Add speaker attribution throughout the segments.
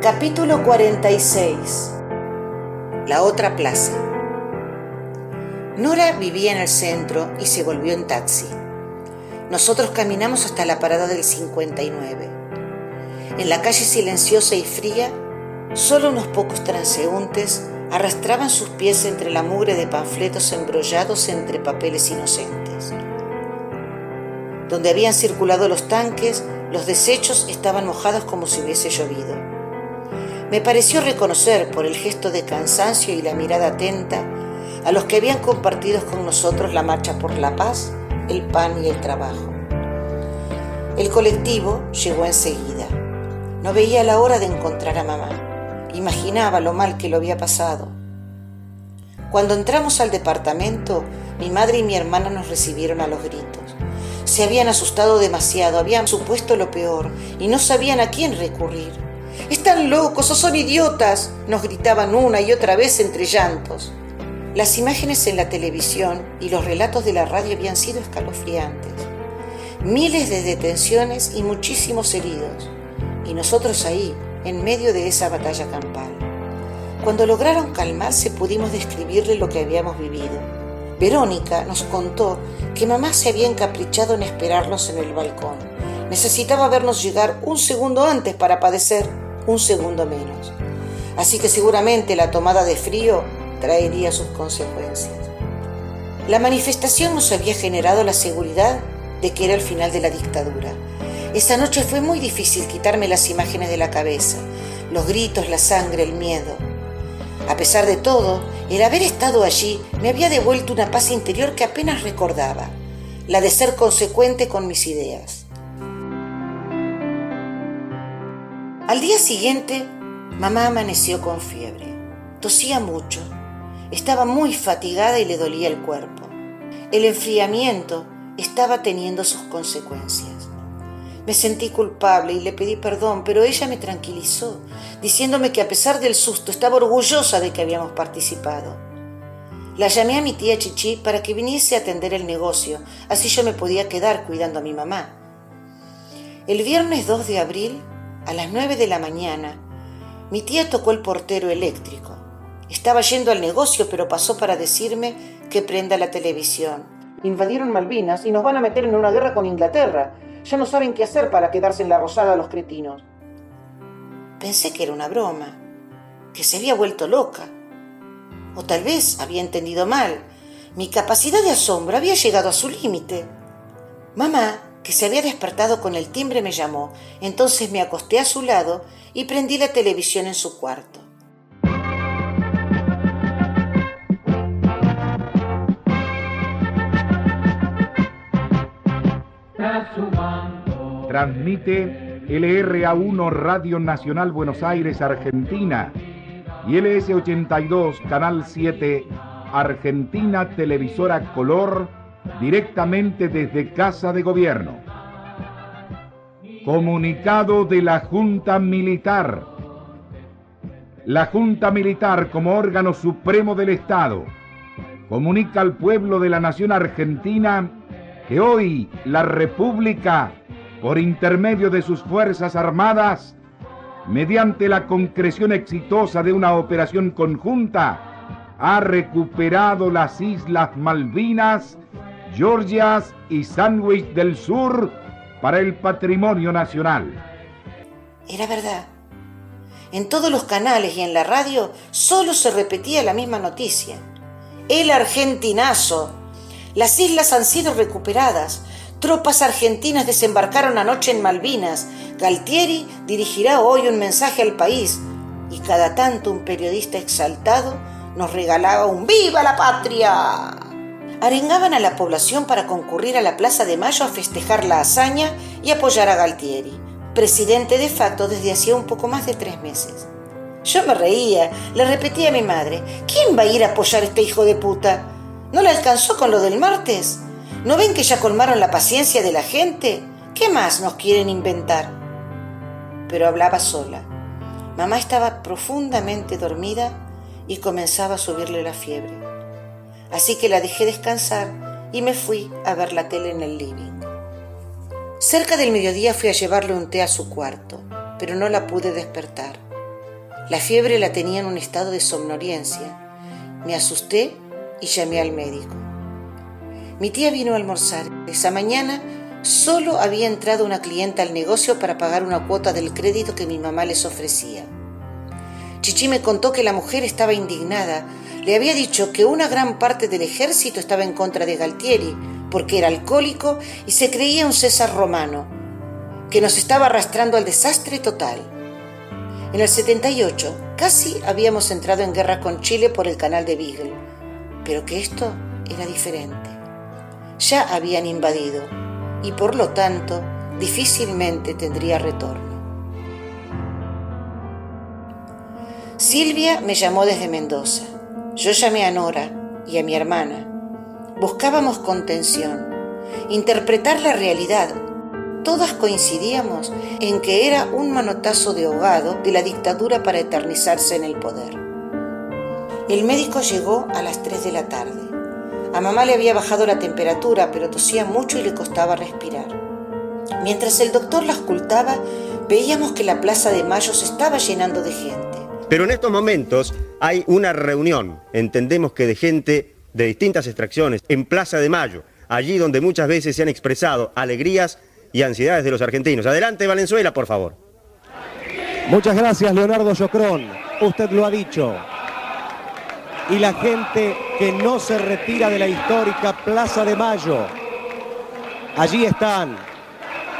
Speaker 1: Capítulo 46 La otra plaza Nora vivía en el centro y se volvió en taxi. Nosotros caminamos hasta la parada del 59. En la calle silenciosa y fría, solo unos pocos transeúntes arrastraban sus pies entre la mugre de panfletos embrollados entre papeles inocentes. Donde habían circulado los tanques, los desechos estaban mojados como si hubiese llovido. Me pareció reconocer por el gesto de cansancio y la mirada atenta a los que habían compartido con nosotros la marcha por la paz, el pan y el trabajo. El colectivo llegó enseguida. No veía la hora de encontrar a mamá. Imaginaba lo mal que lo había pasado. Cuando entramos al departamento, mi madre y mi hermana nos recibieron a los gritos. Se habían asustado demasiado, habían supuesto lo peor y no sabían a quién recurrir. Están locos o son idiotas, nos gritaban una y otra vez entre llantos. Las imágenes en la televisión y los relatos de la radio habían sido escalofriantes. Miles de detenciones y muchísimos heridos. Y nosotros ahí, en medio de esa batalla campal. Cuando lograron calmarse pudimos describirle lo que habíamos vivido. Verónica nos contó que mamá se había encaprichado en esperarnos en el balcón. Necesitaba vernos llegar un segundo antes para padecer un segundo menos. Así que seguramente la tomada de frío traería sus consecuencias. La manifestación nos había generado la seguridad de que era el final de la dictadura. Esa noche fue muy difícil quitarme las imágenes de la cabeza, los gritos, la sangre, el miedo. A pesar de todo, el haber estado allí me había devuelto una paz interior que apenas recordaba, la de ser consecuente con mis ideas. Al día siguiente, mamá amaneció con fiebre. Tosía mucho estaba muy fatigada y le dolía el cuerpo. El enfriamiento estaba teniendo sus consecuencias. Me sentí culpable y le pedí perdón, pero ella me tranquilizó, diciéndome que a pesar del susto estaba orgullosa de que habíamos participado. La llamé a mi tía Chichi para que viniese a atender el negocio, así yo me podía quedar cuidando a mi mamá. El viernes 2 de abril, a las 9 de la mañana, mi tía tocó el portero eléctrico. Estaba yendo al negocio, pero pasó para decirme que prenda la televisión. Invadieron Malvinas y nos van a meter en una guerra con Inglaterra. Ya no saben qué hacer para quedarse en la rosada los cretinos. Pensé que era una broma, que se había vuelto loca. O tal vez había entendido mal. Mi capacidad de asombro había llegado a su límite. Mamá, que se había despertado con el timbre, me llamó. Entonces me acosté a su lado y prendí la televisión en su cuarto.
Speaker 2: Transmite LRA1 Radio Nacional Buenos Aires, Argentina y LS82 Canal 7 Argentina Televisora Color directamente desde Casa de Gobierno. Comunicado de la Junta Militar. La Junta Militar como órgano supremo del Estado comunica al pueblo de la nación argentina que hoy la República, por intermedio de sus Fuerzas Armadas, mediante la concreción exitosa de una operación conjunta, ha recuperado las Islas Malvinas, Georgias y Sandwich del Sur para el patrimonio nacional.
Speaker 1: Era verdad. En todos los canales y en la radio solo se repetía la misma noticia. El argentinazo las islas han sido recuperadas. Tropas argentinas desembarcaron anoche en Malvinas. Galtieri dirigirá hoy un mensaje al país. Y cada tanto un periodista exaltado nos regalaba un ¡Viva la patria! Arengaban a la población para concurrir a la Plaza de Mayo a festejar la hazaña y apoyar a Galtieri, presidente de facto desde hacía un poco más de tres meses. Yo me reía, le repetía a mi madre, ¿quién va a ir a apoyar a este hijo de puta? ¿No le alcanzó con lo del martes? ¿No ven que ya colmaron la paciencia de la gente? ¿Qué más nos quieren inventar? Pero hablaba sola. Mamá estaba profundamente dormida y comenzaba a subirle la fiebre. Así que la dejé descansar y me fui a ver la tele en el living. Cerca del mediodía fui a llevarle un té a su cuarto, pero no la pude despertar. La fiebre la tenía en un estado de somnolencia. Me asusté y llamé al médico. Mi tía vino a almorzar. Esa mañana solo había entrado una clienta al negocio para pagar una cuota del crédito que mi mamá les ofrecía. Chichi me contó que la mujer estaba indignada. Le había dicho que una gran parte del ejército estaba en contra de Galtieri, porque era alcohólico y se creía un César romano, que nos estaba arrastrando al desastre total. En el 78 casi habíamos entrado en guerra con Chile por el canal de Beagle, pero que esto era diferente. Ya habían invadido y por lo tanto difícilmente tendría retorno. Silvia me llamó desde Mendoza. Yo llamé a Nora y a mi hermana. Buscábamos contención, interpretar la realidad. Todas coincidíamos en que era un manotazo de ahogado de la dictadura para eternizarse en el poder. El médico llegó a las 3 de la tarde. A mamá le había bajado la temperatura, pero tosía mucho y le costaba respirar. Mientras el doctor la ocultaba, veíamos que la Plaza de Mayo se estaba llenando de gente.
Speaker 3: Pero en estos momentos hay una reunión, entendemos que de gente de distintas extracciones, en Plaza de Mayo, allí donde muchas veces se han expresado alegrías y ansiedades de los argentinos. Adelante, Valenzuela, por favor.
Speaker 4: Muchas gracias, Leonardo Yocrón. Usted lo ha dicho. Y la gente que no se retira de la histórica Plaza de Mayo. Allí están.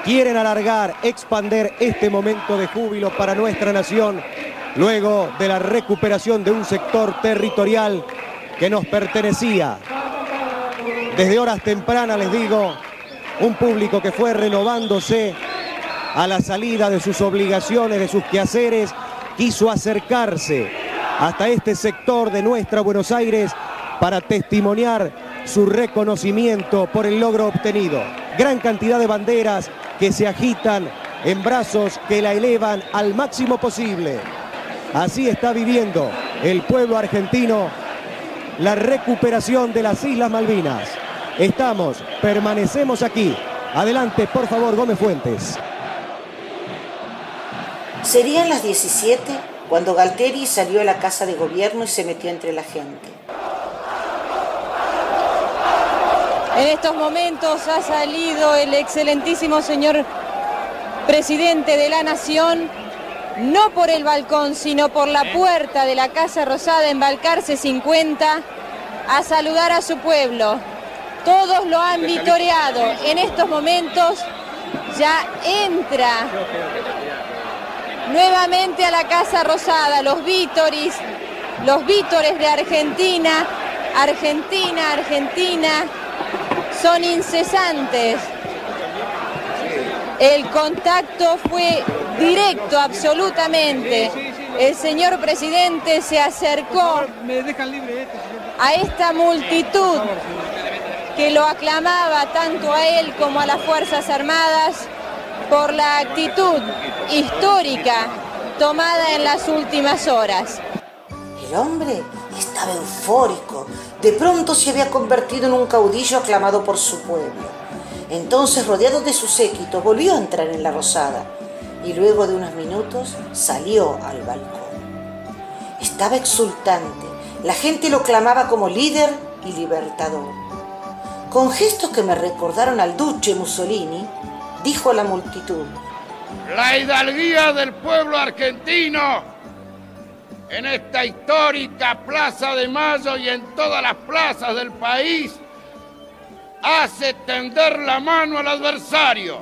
Speaker 4: Quieren alargar, expander este momento de júbilo para nuestra nación luego de la recuperación de un sector territorial que nos pertenecía. Desde horas tempranas les digo, un público que fue renovándose a la salida de sus obligaciones, de sus quehaceres, quiso acercarse hasta este sector de nuestra Buenos Aires para testimoniar su reconocimiento por el logro obtenido. Gran cantidad de banderas que se agitan en brazos que la elevan al máximo posible. Así está viviendo el pueblo argentino la recuperación de las Islas Malvinas. Estamos, permanecemos aquí. Adelante, por favor, Gómez Fuentes.
Speaker 1: Serían las 17 cuando Galteri salió a la casa de gobierno y se metió entre la gente.
Speaker 5: En estos momentos ha salido el excelentísimo señor presidente de la Nación no por el balcón, sino por la puerta de la Casa Rosada en Balcarce 50, a saludar a su pueblo. Todos lo han vitoreado. En estos momentos ya entra nuevamente a la Casa Rosada los vítoris, los vítores de Argentina, Argentina, Argentina, son incesantes. El contacto fue directo, absolutamente. El señor presidente se acercó a esta multitud que lo aclamaba tanto a él como a las Fuerzas Armadas por la actitud histórica tomada en las últimas horas.
Speaker 1: El hombre estaba eufórico. De pronto se había convertido en un caudillo aclamado por su pueblo. Entonces, rodeado de su séquito, volvió a entrar en la rosada y luego de unos minutos salió al balcón. Estaba exultante. La gente lo clamaba como líder y libertador. Con gestos que me recordaron al duce Mussolini, dijo a la multitud,
Speaker 6: La hidalguía del pueblo argentino en esta histórica Plaza de Mayo y en todas las plazas del país hace tender la mano al adversario,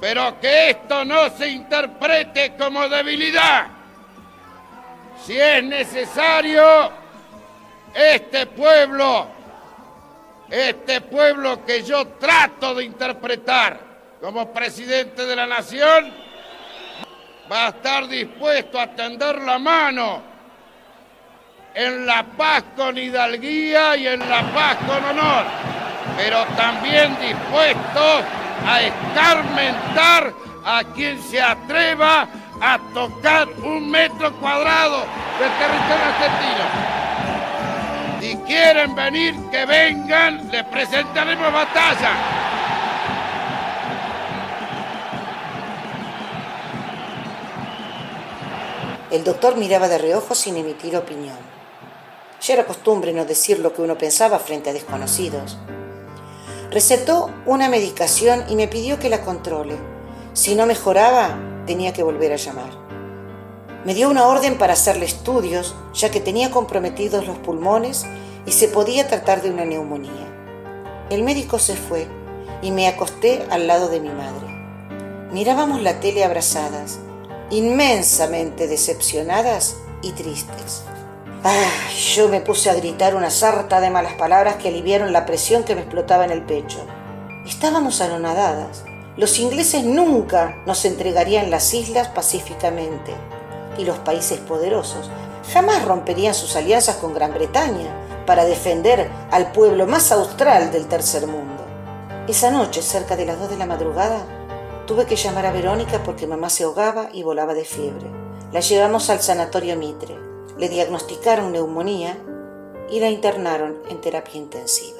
Speaker 6: pero que esto no se interprete como debilidad. Si es necesario, este pueblo, este pueblo que yo trato de interpretar como presidente de la nación, va a estar dispuesto a tender la mano en la paz con hidalguía y en la paz con honor pero también dispuestos a escarmentar a quien se atreva a tocar un metro cuadrado del territorio argentino. Si quieren venir, que vengan, les presentaremos batalla.
Speaker 1: El doctor miraba de reojo sin emitir opinión. Ya era costumbre no decir lo que uno pensaba frente a desconocidos. Recetó una medicación y me pidió que la controle. Si no mejoraba, tenía que volver a llamar. Me dio una orden para hacerle estudios, ya que tenía comprometidos los pulmones y se podía tratar de una neumonía. El médico se fue y me acosté al lado de mi madre. Mirábamos la tele abrazadas, inmensamente decepcionadas y tristes. Yo me puse a gritar una sarta de malas palabras que aliviaron la presión que me explotaba en el pecho. Estábamos anonadadas. Los ingleses nunca nos entregarían las islas pacíficamente y los países poderosos jamás romperían sus alianzas con Gran Bretaña para defender al pueblo más austral del tercer mundo. Esa noche, cerca de las dos de la madrugada, tuve que llamar a Verónica porque mamá se ahogaba y volaba de fiebre. La llevamos al sanatorio Mitre, le diagnosticaron neumonía y la internaron en terapia intensiva.